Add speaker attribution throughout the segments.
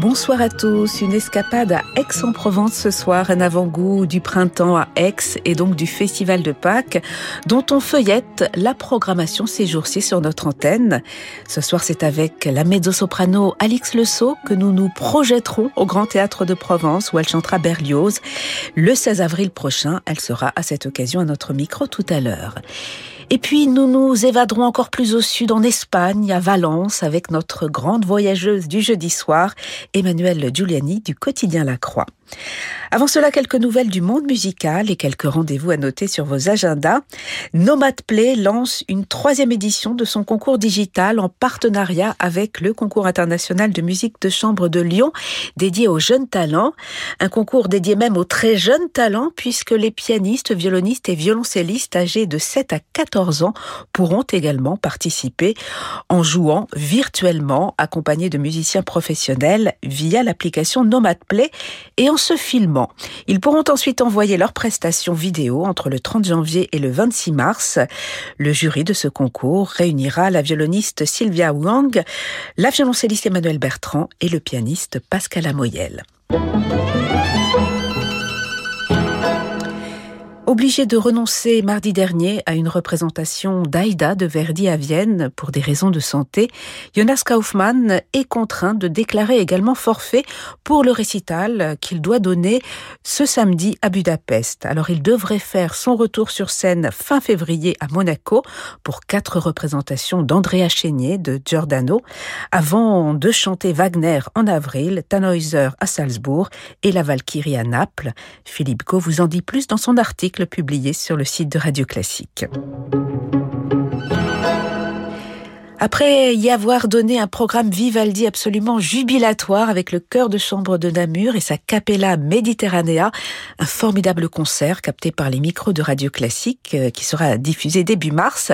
Speaker 1: Bonsoir à tous. Une escapade à Aix-en-Provence ce soir, un avant-goût du printemps à Aix et donc du Festival de Pâques, dont on feuillette la programmation ces jours-ci sur notre antenne. Ce soir, c'est avec la mezzo-soprano Alix Le que nous nous projetterons au Grand Théâtre de Provence où elle chantera Berlioz. Le 16 avril prochain, elle sera à cette occasion à notre micro tout à l'heure. Et puis nous nous évaderons encore plus au sud en Espagne, à Valence, avec notre grande voyageuse du jeudi soir, Emmanuelle Giuliani du quotidien La Croix. Avant cela, quelques nouvelles du monde musical et quelques rendez-vous à noter sur vos agendas. Nomad Play lance une troisième édition de son concours digital en partenariat avec le concours international de musique de chambre de Lyon, dédié aux jeunes talents. Un concours dédié même aux très jeunes talents, puisque les pianistes, violonistes et violoncellistes âgés de 7 à 14 ans pourront également participer en jouant virtuellement, accompagnés de musiciens professionnels via l'application Nomad Play et en se filmant. Ils pourront ensuite envoyer leurs prestations vidéo entre le 30 janvier et le 26 mars. Le jury de ce concours réunira la violoniste Sylvia Wang, la violoncelliste Emmanuel Bertrand et le pianiste Pascal Amoyel. Obligé de renoncer mardi dernier à une représentation d'Aïda de Verdi à Vienne pour des raisons de santé, Jonas Kaufmann est contraint de déclarer également forfait pour le récital qu'il doit donner ce samedi à Budapest. Alors il devrait faire son retour sur scène fin février à Monaco pour quatre représentations d'Andrea Chénier de Giordano avant de chanter Wagner en avril, Tannhäuser à Salzbourg et la Valkyrie à Naples. Philippe Co vous en dit plus dans son article publié sur le site de Radio Classique. Après y avoir donné un programme Vivaldi absolument jubilatoire avec le chœur de chambre de Namur et sa Capella Mediterranea, un formidable concert capté par les micros de Radio Classique euh, qui sera diffusé début mars,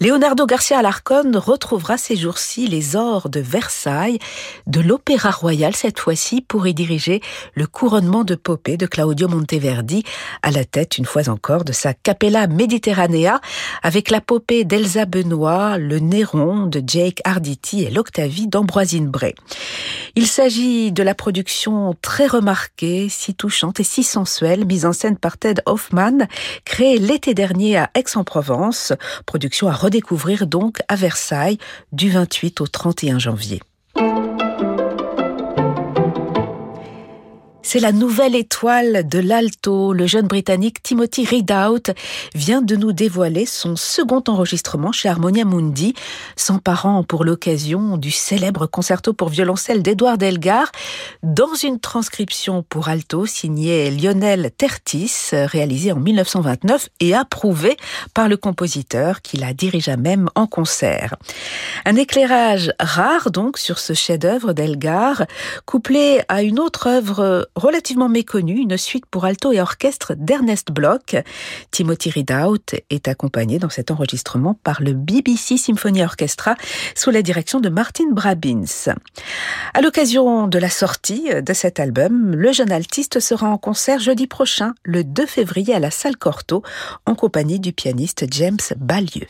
Speaker 1: Leonardo Garcia Alarcón retrouvera ces jours-ci les ors de Versailles, de l'Opéra Royal cette fois-ci pour y diriger le couronnement de Popée de Claudio Monteverdi à la tête une fois encore de sa Capella Mediterranea avec la Popée d'Elsa Benoît, le Néron, de Jake Arditi et l'Octavie d'Ambroisine Bray. Il s'agit de la production très remarquée, si touchante et si sensuelle, mise en scène par Ted Hoffman, créée l'été dernier à Aix-en-Provence, production à redécouvrir donc à Versailles du 28 au 31 janvier. C'est la nouvelle étoile de l'alto. Le jeune britannique Timothy Ridout vient de nous dévoiler son second enregistrement chez Harmonia Mundi, s'emparant pour l'occasion du célèbre concerto pour violoncelle d'Edouard Delgar dans une transcription pour alto signée Lionel Tertis, réalisée en 1929 et approuvée par le compositeur qui la dirigea même en concert. Un éclairage rare donc sur ce chef-d'œuvre d'Elgar, couplé à une autre œuvre relativement méconnu, une suite pour alto et orchestre d'Ernest Bloch. Timothy Ridout est accompagné dans cet enregistrement par le BBC Symphony Orchestra sous la direction de Martin Brabins. À l'occasion de la sortie de cet album, le jeune altiste sera en concert jeudi prochain, le 2 février à la salle Corto, en compagnie du pianiste James Balieu.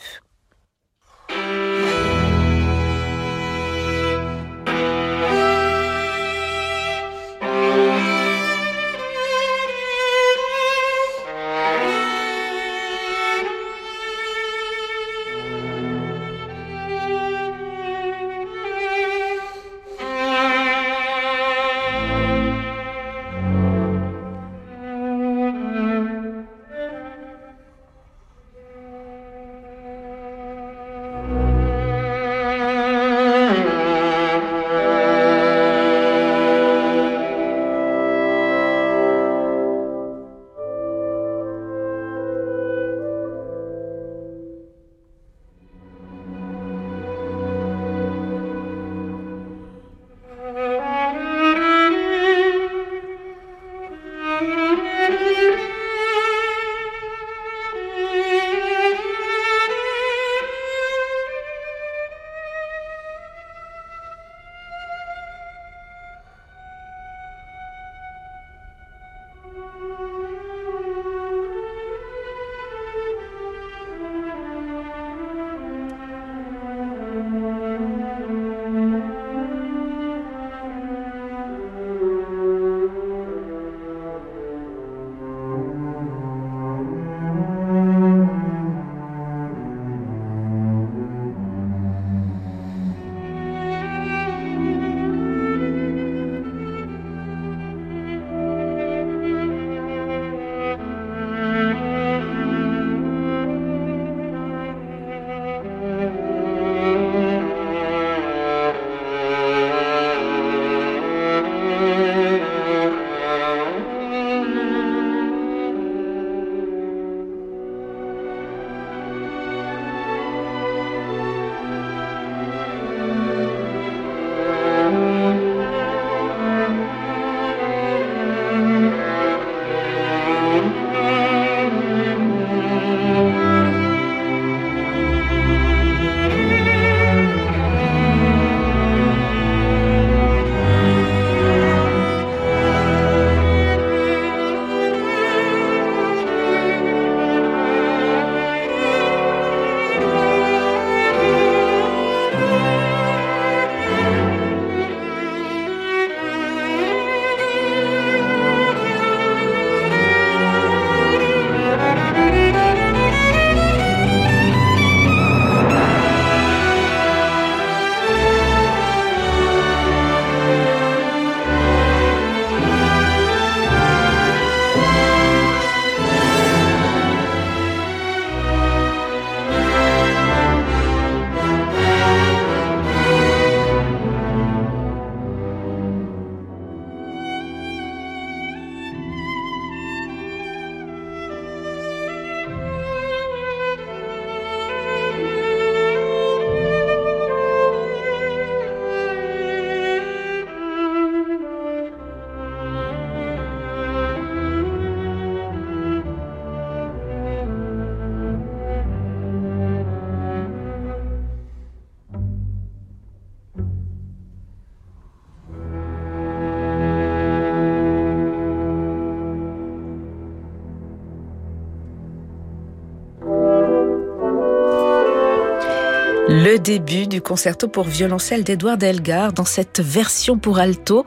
Speaker 1: Le début du concerto pour violoncelle d'Edouard Elgar dans cette version pour alto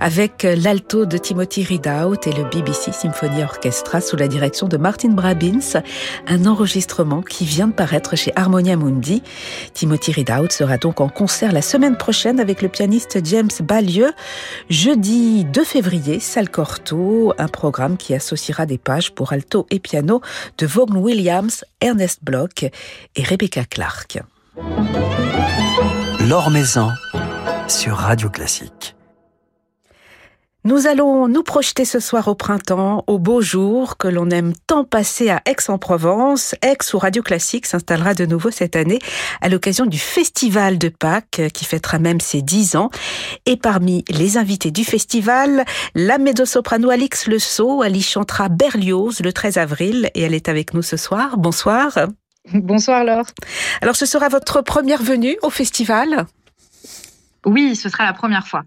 Speaker 1: avec l'alto de Timothy Ridout et le BBC Symphony Orchestra sous la direction de Martin Brabins, un enregistrement qui vient de paraître chez Harmonia Mundi. Timothy Ridout sera donc en concert la semaine prochaine avec le pianiste James Ballieu, jeudi 2 février, salle Corto, un programme qui associera des pages pour alto et piano de Vaughan Williams, Ernest Bloch et Rebecca Clark.
Speaker 2: L'Or Maison sur Radio Classique.
Speaker 1: Nous allons nous projeter ce soir au printemps, au beau jour que l'on aime tant passer à Aix-en-Provence. Aix où Radio Classique s'installera de nouveau cette année à l'occasion du Festival de Pâques qui fêtera même ses 10 ans. Et parmi les invités du festival, la mezzo-soprano Alix Le Sceau. Elle y chantera Berlioz le 13 avril et elle est avec nous ce soir. Bonsoir.
Speaker 3: Bonsoir Laure.
Speaker 1: Alors ce sera votre première venue au festival?
Speaker 3: Oui, ce sera la première fois.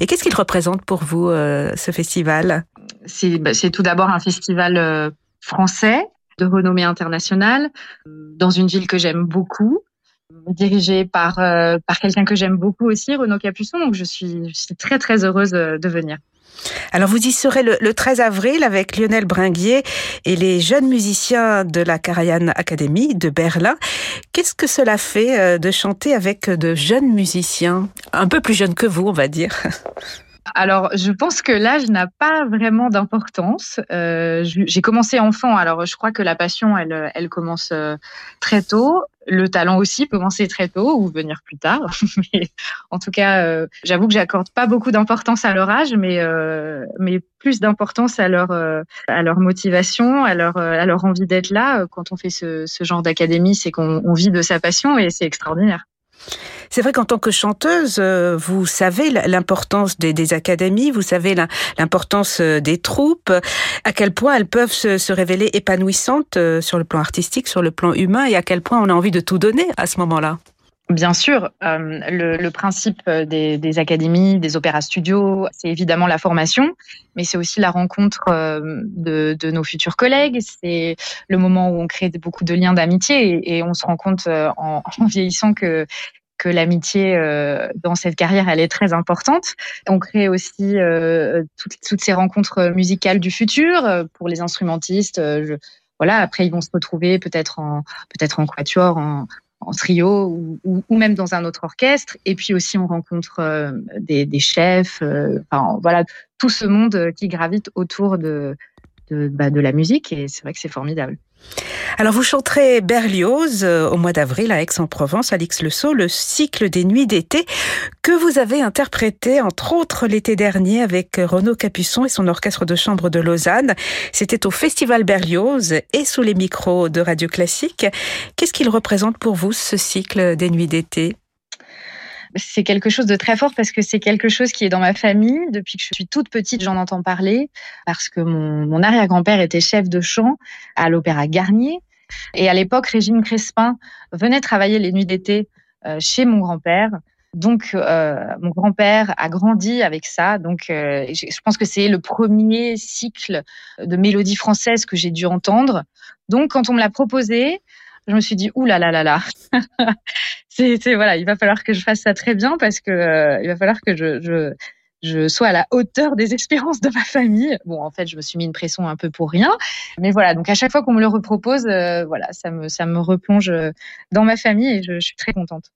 Speaker 1: Et qu'est-ce qu'il représente pour vous, euh, ce festival?
Speaker 3: Bah, C'est tout d'abord un festival euh, français de renommée internationale, dans une ville que j'aime beaucoup, dirigé par, euh, par quelqu'un que j'aime beaucoup aussi, Renaud Capuçon. Donc je suis, je suis très très heureuse de venir.
Speaker 1: Alors vous y serez le, 13 avril avec Lionel Bringuier et les jeunes musiciens de la Karajan Academy de Berlin. Qu'est-ce que cela fait euh, de chanter avec de jeunes musiciens, un peu plus jeunes que vous, on va dire?
Speaker 3: Alors, je pense que l'âge n'a pas vraiment d'importance. Euh, j'ai commencé enfant, alors je crois que la passion, elle, elle commence euh, très tôt. Le talent aussi peut commencer très tôt ou venir plus tard. mais en tout cas, euh, j'avoue que j'accorde pas beaucoup d'importance à leur âge, mais mais plus d'importance à leur à leur motivation, à leur à leur envie d'être là. Quand on fait ce, ce genre d'académie, c'est qu'on vit de sa passion et c'est extraordinaire.
Speaker 1: C'est vrai qu'en tant que chanteuse, euh, vous savez l'importance des, académies, vous savez l'importance euh, des troupes, à quel point elles peuvent se, révéler épanouissantes euh, sur le plan artistique, sur le plan humain, et à quel point on a envie de tout donner à ce moment-là?
Speaker 3: Bien sûr, le, principe des, académies, des opéras studios, c'est évidemment la formation, mais c'est aussi la rencontre de, nos futurs collègues. C'est le moment où on crée beaucoup de liens d'amitié et, on se rend compte en vieillissant que l'amitié euh, dans cette carrière, elle est très importante. On crée aussi euh, toutes, ces rencontres musicales du futur euh, pour les instrumentistes. voilà, après ils vont se retrouver peut-être en peut-être en quatuor, en, trio ou, même dans un autre orchestre. Et puis aussi on rencontre des, des, chefs. enfin voilà, tout ce monde qui gravite autour de de, bah, de la musique. Et c'est vrai que c'est formidable.
Speaker 1: Alors vous chanterez Berlioz euh, au mois d'avril à Aix-en-Provence, Alix Le Sceau, le cycle des nuits d'été que vous avez interprété entre autres l'été dernier avec Renaud Capuçon et son orchestre de chambre de Lausanne. C'était au Festival Berlioz et sous les micros de Radio Classique. Qu'est-ce qu'il représente pour vous ce cycle des nuits d'été?
Speaker 3: C'est quelque chose de très fort parce que c'est quelque chose qui est dans ma famille. Depuis que je suis toute petite, j'en entends parler parce que mon, mon arrière-grand-père était chef de chant à l'Opéra Garnier. Et à l'époque, Régine Crespin venait travailler les nuits d'été euh, chez mon grand-père. Donc, euh, mon grand-père a grandi avec ça. Donc, euh, je pense que c'est le premier cycle de mélodie française que j'ai dû entendre. Donc, quand on me l'a proposé, je me suis dit, ouh là là là là, c'est voilà, il va falloir que je fasse ça très bien parce que euh, il va falloir que je, je, je sois à la hauteur des espérances de ma famille. Bon, en fait, je me suis mis une pression un peu pour rien, mais voilà. Donc à chaque fois qu'on me le repropose, euh, voilà, ça me ça me replonge euh, dans ma famille et je, je suis très contente.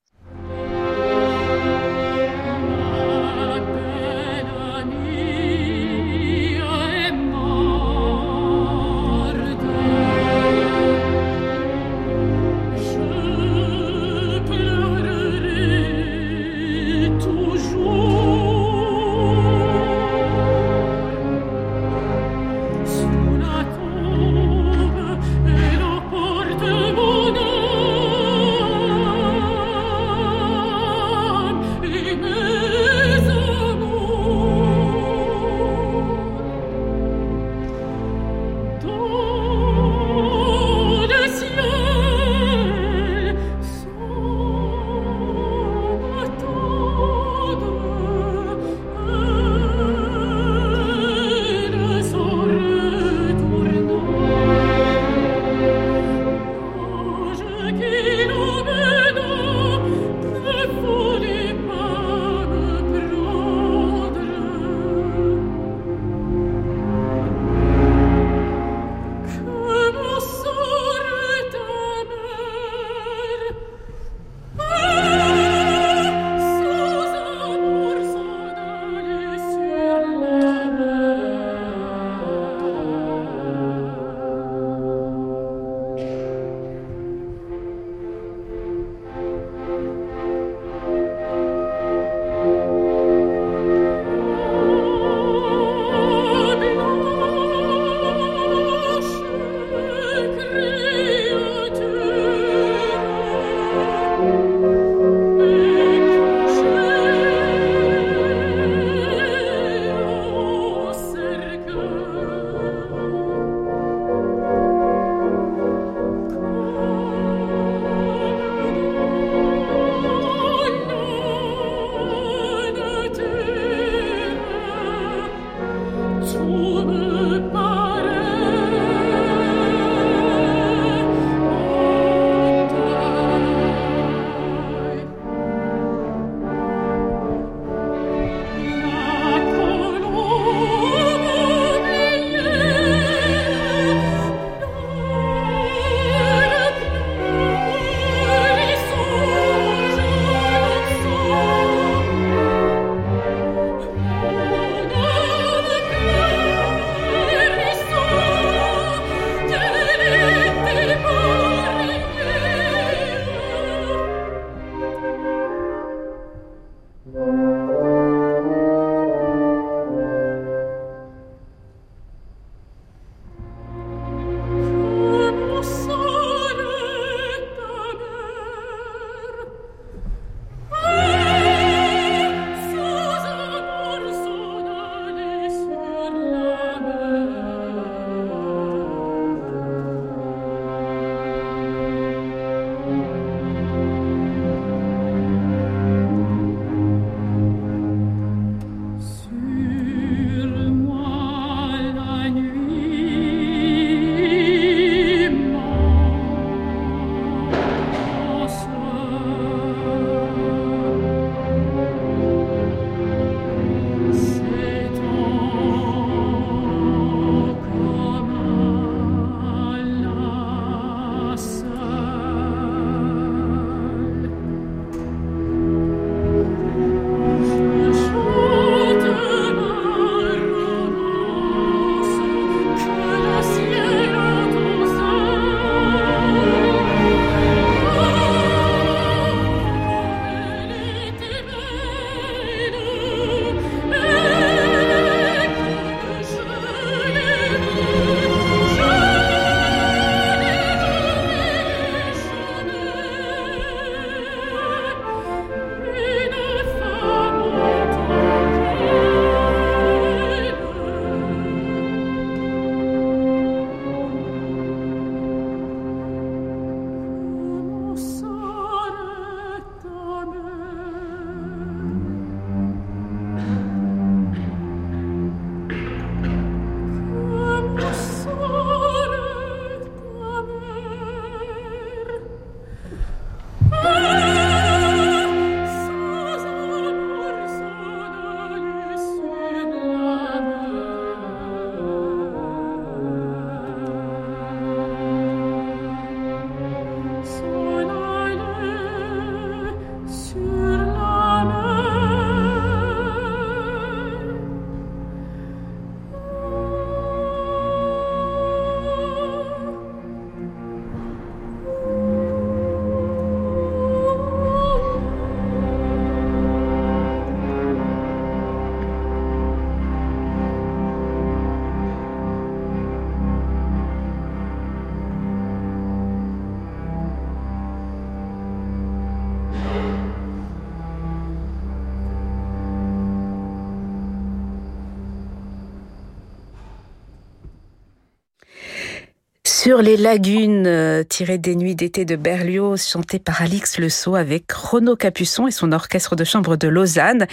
Speaker 1: Sur les lagunes euh, tirées des nuits d'été de Berlioz, chantées par Alix Le Sceau avec Renaud Capuçon et son orchestre de chambre de Lausanne,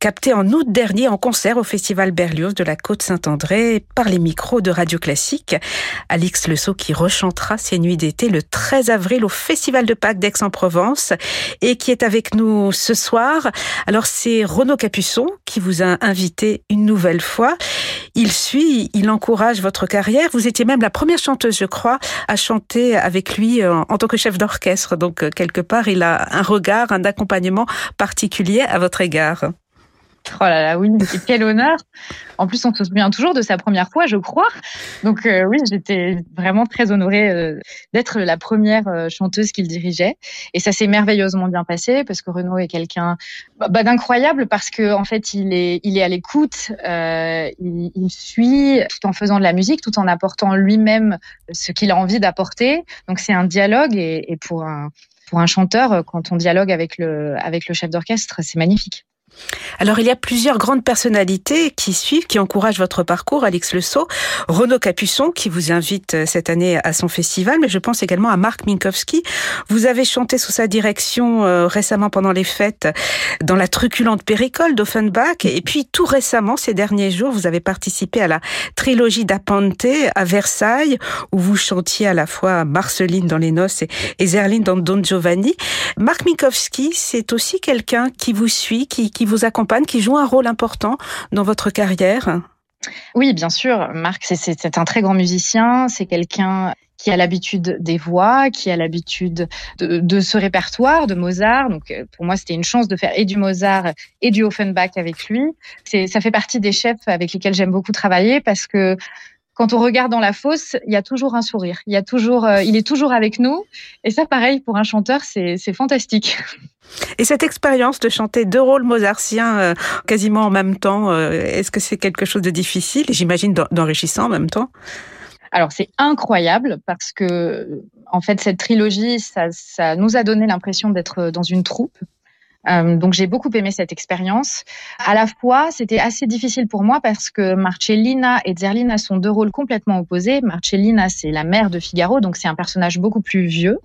Speaker 1: capté en août dernier en concert au Festival Berlioz de la Côte Saint-André par les micros de Radio Classique. Alix Le Sceau qui rechantera ces nuits d'été le 13 avril au Festival de Pâques d'Aix-en-Provence et qui est avec nous ce soir. Alors c'est Renaud Capuçon qui vous a invité une nouvelle fois. Il suit, il encourage votre carrière. Vous étiez même la première chanteuse, je crois, à chanter avec lui en, tant que chef d'orchestre. Donc, euh, quelque part, il a un regard, un accompagnement particulier à votre égard.
Speaker 3: Oh là là, oui, quel honneur. En plus, on se souvient toujours de sa première fois, je crois. Donc euh, oui, j'étais vraiment très honorée euh, d'être la première euh, chanteuse qu'il dirigeait. Et ça s'est merveilleusement bien passé parce que Renaud est quelqu'un bah, bah, d'incroyable parce que en fait, il est, il est à l'écoute, il, il, suit tout en faisant de la musique, tout en apportant lui-même ce qu'il a envie d'apporter. Donc c'est un dialogue et, et pour un pour un chanteur, quand on dialogue avec le avec le chef d'orchestre, c'est magnifique.
Speaker 1: Alors il y a plusieurs grandes personnalités qui suivent, qui encouragent votre parcours, Alix Le Sceau, Renaud Capuçon qui vous invite euh, cette année à son festival, mais je pense également à Marc Minkowski. Vous avez chanté sous sa direction euh, récemment pendant les fêtes dans la truculente péricole d'Offenbach, et puis tout récemment, ces derniers jours, vous avez participé à la trilogie d'Apante à Versailles, où vous chantiez à la fois Marceline dans Les Noces et Zerline dans Don Giovanni. Marc Minkowski, c'est aussi quelqu'un qui vous suit, qui, qui vous accompagne qui joue un rôle important dans votre carrière
Speaker 3: Oui, bien sûr. Marc, c'est un très grand musicien. C'est quelqu'un qui a l'habitude des voix, qui a l'habitude de, ce répertoire de Mozart. Donc, euh, pour moi, c'était une chance de faire et du Mozart et du Offenbach avec lui. Ça fait partie des chefs avec lesquels j'aime beaucoup travailler parce que quand on regarde dans la fosse, il y a toujours un sourire. Il y a toujours, euh, il est toujours avec nous. Et ça, pareil, pour un chanteur, c'est fantastique.
Speaker 1: Et cette expérience de chanter deux rôles mozartiens euh, quasiment en même temps, euh, est-ce que c'est quelque chose de difficile et j'imagine d'enrichissant en même temps?
Speaker 3: Alors c'est incroyable parce que en fait cette trilogie, ça, ça nous a donné l'impression d'être dans une troupe euh, donc j'ai beaucoup aimé cette expérience. À la fois, c'était assez difficile pour moi parce que Marcellina et Zerlina sont deux rôles complètement opposés. Marcellina, c'est la mère de Figaro, donc c'est un personnage beaucoup plus vieux.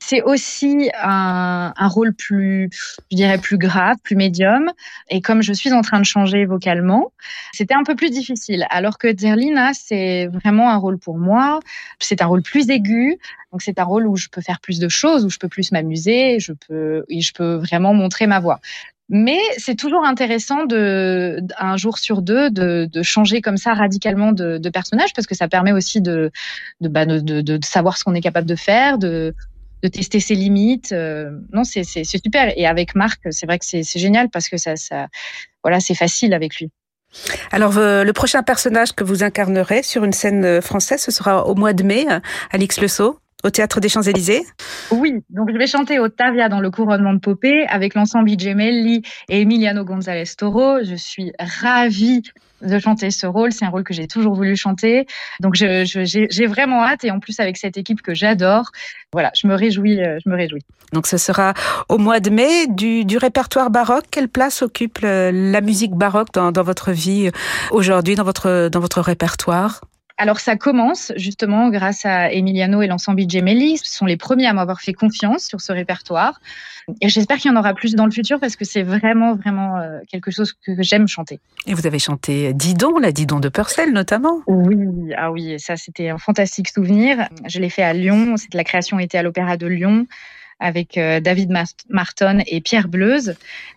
Speaker 3: C'est aussi un, un, rôle plus, je dirais, plus grave, plus médium. Et comme je suis en train de changer vocalement, c'était un peu plus difficile. Alors que Zerlina, c'est vraiment un rôle pour moi. C'est un rôle plus aigu. Donc c'est un rôle où je peux faire plus de choses, où je peux plus m'amuser, je peux, je peux vraiment montrer ma voix. Mais c'est toujours intéressant de, un jour sur deux, de, de changer comme ça radicalement de, de, personnage parce que ça permet aussi de, de, bah, de, savoir ce qu'on est capable de faire, de, de tester ses limites. Euh, non, c'est super. Et avec Marc, c'est vrai que c'est génial parce que ça, ça voilà, c'est facile avec lui.
Speaker 1: Alors, euh, le prochain personnage que vous incarnerez sur une scène euh, française, ce sera au mois de mai, Alix Le Sceau au Théâtre des Champs-Élysées
Speaker 3: Oui, donc je vais chanter Ottavia dans le couronnement de Popée avec l'ensemble Gemelli et Emiliano González Toro. Je suis ravie de chanter ce rôle. C'est un rôle que j'ai toujours voulu chanter. Donc j'ai vraiment hâte et en plus avec cette équipe que j'adore. Voilà, je me réjouis, euh, je me réjouis.
Speaker 1: Donc ce sera au mois de mai du, du répertoire baroque. Quelle place occupe la musique baroque dans, dans votre vie aujourd'hui, dans votre, dans votre répertoire?
Speaker 3: Alors ça commence justement grâce à Emiliano et l'ensemble Gemelli. Ce sont les premiers à m'avoir fait confiance sur ce répertoire. Et j'espère qu'il y en aura plus dans le futur parce que c'est vraiment, vraiment euh, quelque chose que j'aime chanter.
Speaker 1: Et vous avez chanté Didon, la Didon de Purcell notamment
Speaker 3: Oui, ah oui, ça c'était un fantastique souvenir. Je l'ai fait à Lyon, la création était à l'Opéra de Lyon avec euh, David Marton et Pierre Bleuze.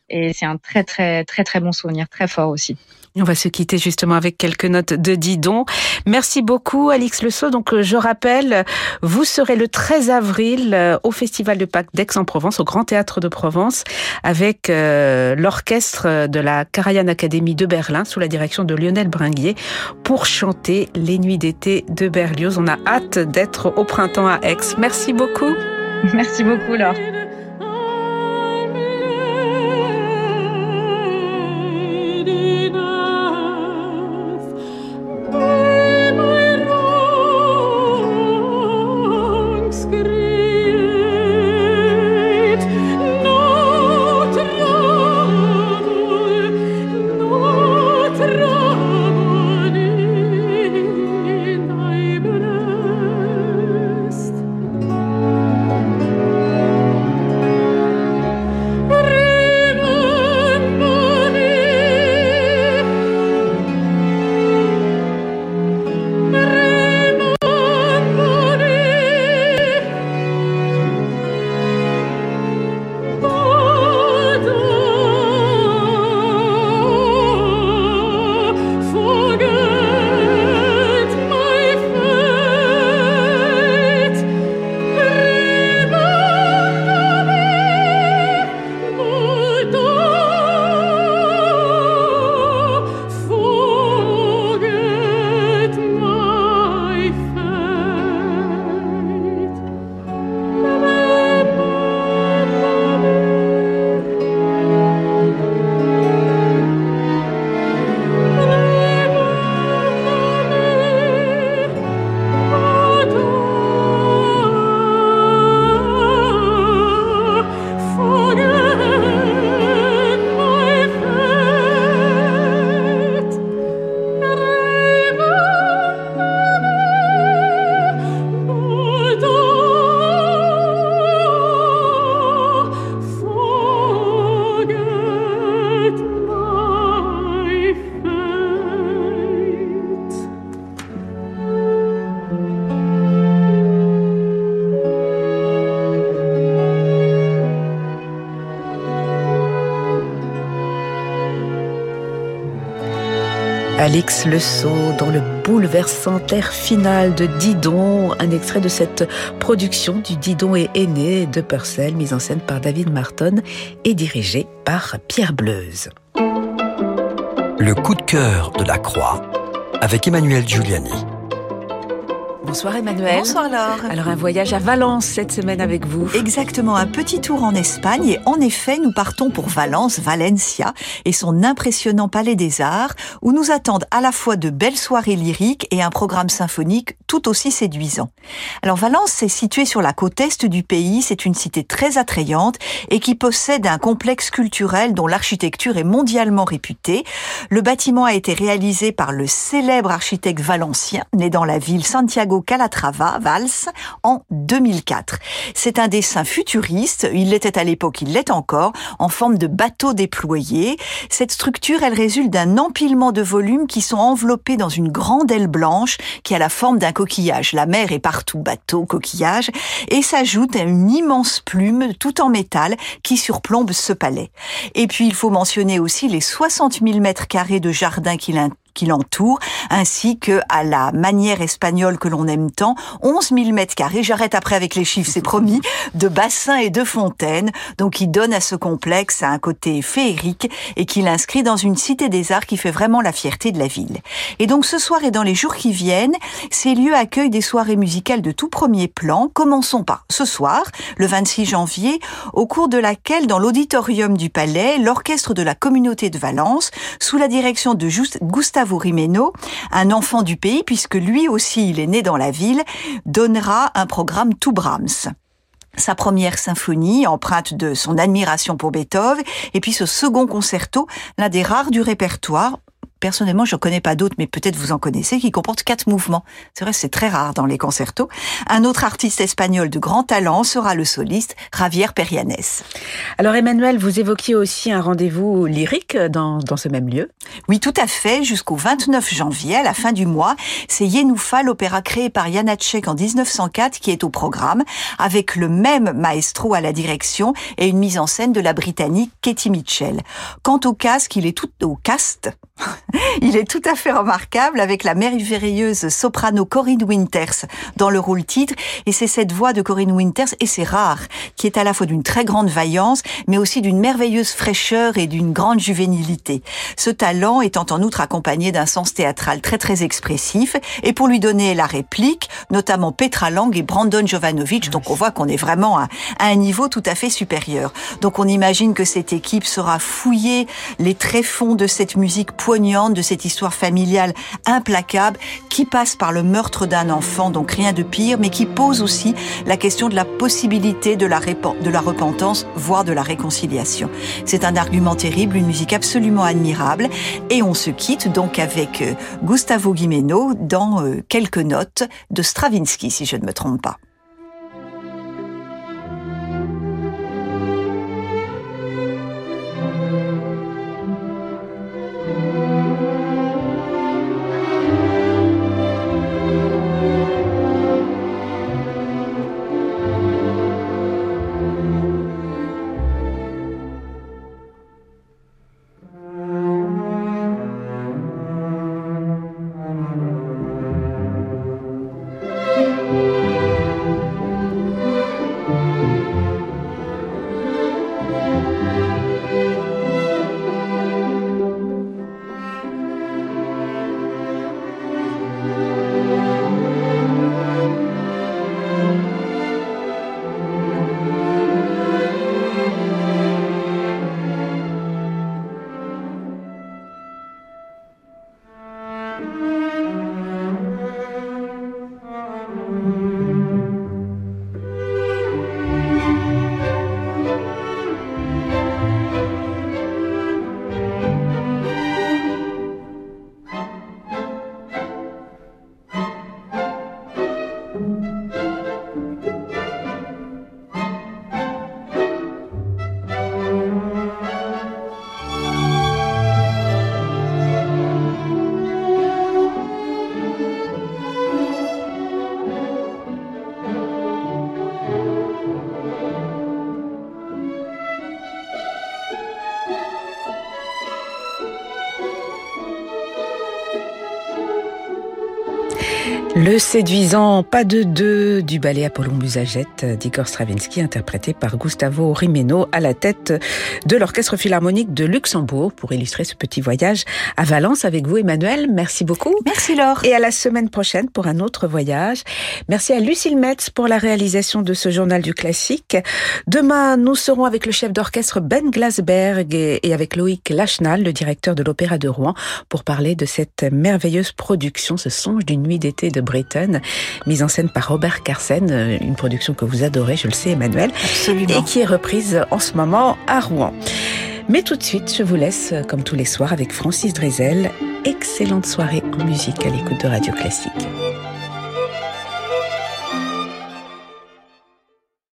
Speaker 3: Et c'est un très, très, très, très bon souvenir, très fort aussi.
Speaker 1: On va se quitter justement avec quelques notes de Didon. Merci beaucoup, Alix Le Sceau. Donc, euh, je rappelle, vous serez le 13 avril euh, au Festival de Pâques d'Aix-en-Provence, au Grand Théâtre de Provence, avec l'orchestre de la Karajan Academy de Berlin, sous la direction de Lionel Bringuier, pour chanter les nuits d'été de Berlioz. On a hâte d'être au printemps à Aix. Merci beaucoup.
Speaker 3: Merci beaucoup, Laure.
Speaker 1: Alix Le Sceau dans le bouleversant air final de Didon, un extrait de cette production du Didon et aîné de Purcell, mise en scène par David Marton et dirigée par Pierre Bleuze.
Speaker 2: Le coup de cœur de la Croix avec Emmanuel Giuliani.
Speaker 1: Bonsoir Emmanuel.
Speaker 4: Bonsoir Laure.
Speaker 1: Alors un voyage à Valence cette semaine avec vous.
Speaker 4: Exactement, un petit tour en Espagne et en effet nous partons pour Valence, Valencia et son impressionnant palais des arts où nous attendent à la fois de belles soirées lyriques et un programme symphonique tout aussi séduisant. Alors Valence c'est situé sur la côte est du pays, c'est une cité très attrayante et qui possède un complexe culturel dont l'architecture est mondialement réputée. Le bâtiment a été réalisé par le célèbre architecte valencien né dans la ville Santiago Calatrava, Valls, en 2004. C'est un dessin futuriste, il l'était à l'époque, il l'est encore, en forme de bateau déployé. Cette structure, elle résulte d'un empilement de volumes qui sont enveloppés dans une grande aile blanche qui a la forme d'un coquillage. La mer est partout, bateau, coquillage, et s'ajoute une immense plume tout en métal qui surplombe ce palais. Et puis il faut mentionner aussi les 60 000 mètres carrés de jardin qu'il qui l'entoure, ainsi que à la manière espagnole que l'on aime tant, 11 000 mètres carrés, j'arrête après avec les chiffres, c'est promis, de bassins et de fontaines, donc qui donne à ce complexe un côté féerique et qui l'inscrit dans une cité des arts qui fait vraiment la fierté de la ville. Et donc ce soir et dans les jours qui viennent, ces lieux accueillent des soirées musicales de tout premier plan. Commençons par ce soir, le 26 janvier, au cours de laquelle, dans l'auditorium du Palais, l'orchestre de la communauté de Valence, sous la direction de Gustave Gustavo un enfant du pays, puisque lui aussi il est né dans la ville, donnera un programme tout Brahms. Sa première symphonie, empreinte de son admiration pour Beethoven, et puis ce second concerto, l'un des rares du répertoire, Personnellement, je ne connais pas d'autres, mais peut-être vous en connaissez, qui comportent quatre mouvements. C'est vrai, c'est très rare dans les concertos. Un autre artiste espagnol de grand talent sera le soliste Javier Perianes.
Speaker 1: Alors Emmanuel, vous évoquiez aussi un rendez-vous lyrique dans, dans ce même lieu
Speaker 4: Oui, tout à fait. Jusqu'au 29 janvier, à la fin du mois, c'est Yenoufa, l'opéra créé par Janacek en 1904, qui est au programme, avec le même maestro à la direction et une mise en scène de la Britannique Katie Mitchell. Quant au casque, il est tout au cast. Il est tout à fait remarquable avec la merveilleuse soprano Corinne Winters dans le rôle titre. Et c'est cette voix de Corinne Winters, et c'est rare, qui est à la fois d'une très grande vaillance, mais aussi d'une merveilleuse fraîcheur et d'une grande juvénilité. Ce talent étant en outre accompagné d'un sens théâtral très très expressif. Et pour lui donner la réplique, notamment Petra Lang et Brandon Jovanovic, donc on voit qu'on est vraiment à, un niveau tout à fait supérieur. Donc on imagine que cette équipe sera fouiller les tréfonds de cette musique poignante, de cette histoire familiale implacable qui passe par le meurtre d'un enfant, donc rien de pire, mais qui pose aussi la question de la possibilité de la, de la repentance, voire de la réconciliation. C'est un argument terrible, une musique absolument admirable, et on se quitte donc avec euh, Gustavo Guimeno dans euh, quelques notes de Stravinsky, si je ne me trompe pas.
Speaker 1: Le séduisant Pas de deux du ballet Apollon Musagette d'Igor Stravinsky interprété par Gustavo Rimeno à la tête de l'Orchestre Philharmonique de Luxembourg pour illustrer ce petit voyage à Valence avec vous Emmanuel. Merci beaucoup.
Speaker 4: Merci Laure.
Speaker 1: Et à la semaine prochaine pour un autre voyage. Merci à Lucille Metz pour la réalisation de ce journal du classique. Demain, nous serons avec le chef d'orchestre Ben Glasberg et avec Loïc Lachenal, le directeur de l'Opéra de Rouen, pour parler de cette merveilleuse production, ce songe d'une nuit d'été de Mise en scène par Robert Carsen, euh, une production que vous adorez, je le sais Emmanuel,
Speaker 4: Absolument.
Speaker 1: et qui est reprise en ce moment à Rouen. Mais tout de suite, je vous laisse, euh, comme tous les soirs, avec Francis Drezel. Excellente soirée en musique à l'écoute de Radio Classique.